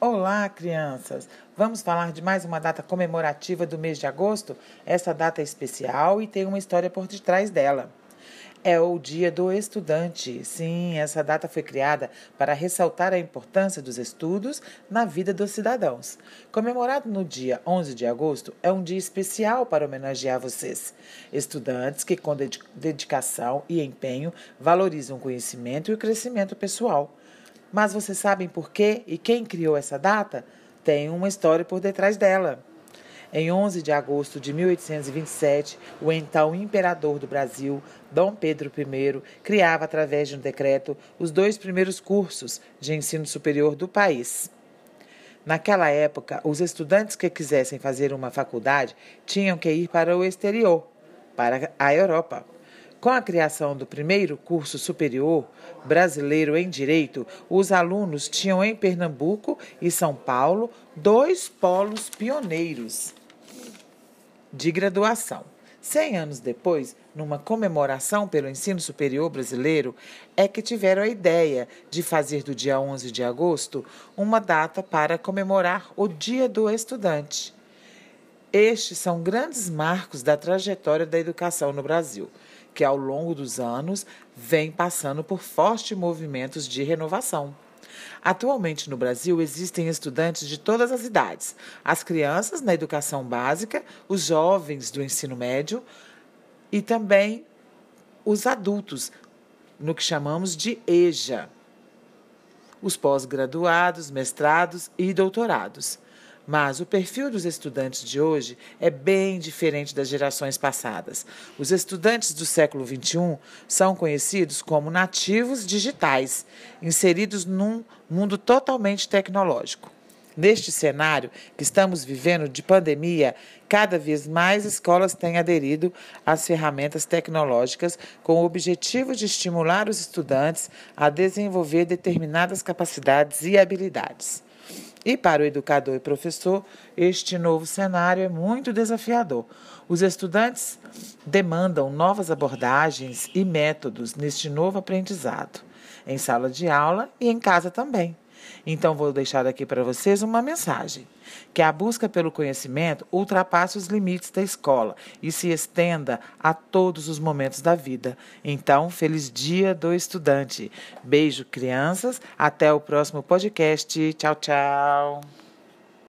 Olá, crianças! Vamos falar de mais uma data comemorativa do mês de agosto? Essa data é especial e tem uma história por detrás dela. É o Dia do Estudante. Sim, essa data foi criada para ressaltar a importância dos estudos na vida dos cidadãos. Comemorado no dia 11 de agosto, é um dia especial para homenagear vocês, estudantes que, com dedicação e empenho, valorizam o conhecimento e o crescimento pessoal. Mas vocês sabem por quê e quem criou essa data? Tem uma história por detrás dela. Em 11 de agosto de 1827, o então imperador do Brasil, Dom Pedro I, criava, através de um decreto, os dois primeiros cursos de ensino superior do país. Naquela época, os estudantes que quisessem fazer uma faculdade tinham que ir para o exterior, para a Europa. Com a criação do primeiro curso superior brasileiro em Direito, os alunos tinham em Pernambuco e São Paulo dois polos pioneiros de graduação. Cem anos depois, numa comemoração pelo ensino superior brasileiro, é que tiveram a ideia de fazer do dia 11 de agosto uma data para comemorar o Dia do Estudante. Estes são grandes marcos da trajetória da educação no Brasil que ao longo dos anos vem passando por fortes movimentos de renovação. Atualmente no Brasil existem estudantes de todas as idades: as crianças na educação básica, os jovens do ensino médio e também os adultos, no que chamamos de EJA, os pós-graduados, mestrados e doutorados. Mas o perfil dos estudantes de hoje é bem diferente das gerações passadas. Os estudantes do século XXI são conhecidos como nativos digitais, inseridos num mundo totalmente tecnológico. Neste cenário que estamos vivendo de pandemia, cada vez mais escolas têm aderido às ferramentas tecnológicas com o objetivo de estimular os estudantes a desenvolver determinadas capacidades e habilidades. E para o educador e professor, este novo cenário é muito desafiador. Os estudantes demandam novas abordagens e métodos neste novo aprendizado, em sala de aula e em casa também. Então, vou deixar aqui para vocês uma mensagem: que a busca pelo conhecimento ultrapasse os limites da escola e se estenda a todos os momentos da vida. Então, feliz Dia do Estudante. Beijo, crianças. Até o próximo podcast. Tchau, tchau.